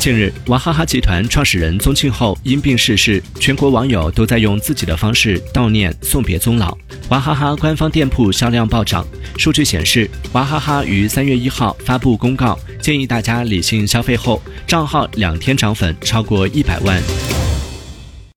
近日娃哈哈集团创始人宗庆后因病逝世全国网友都在用自己的方式悼念送别宗老。娃哈哈官方店铺销量暴涨。数据显示娃哈哈于三月一号发布公告建议大家理性消费后账号两天涨粉超过一百万。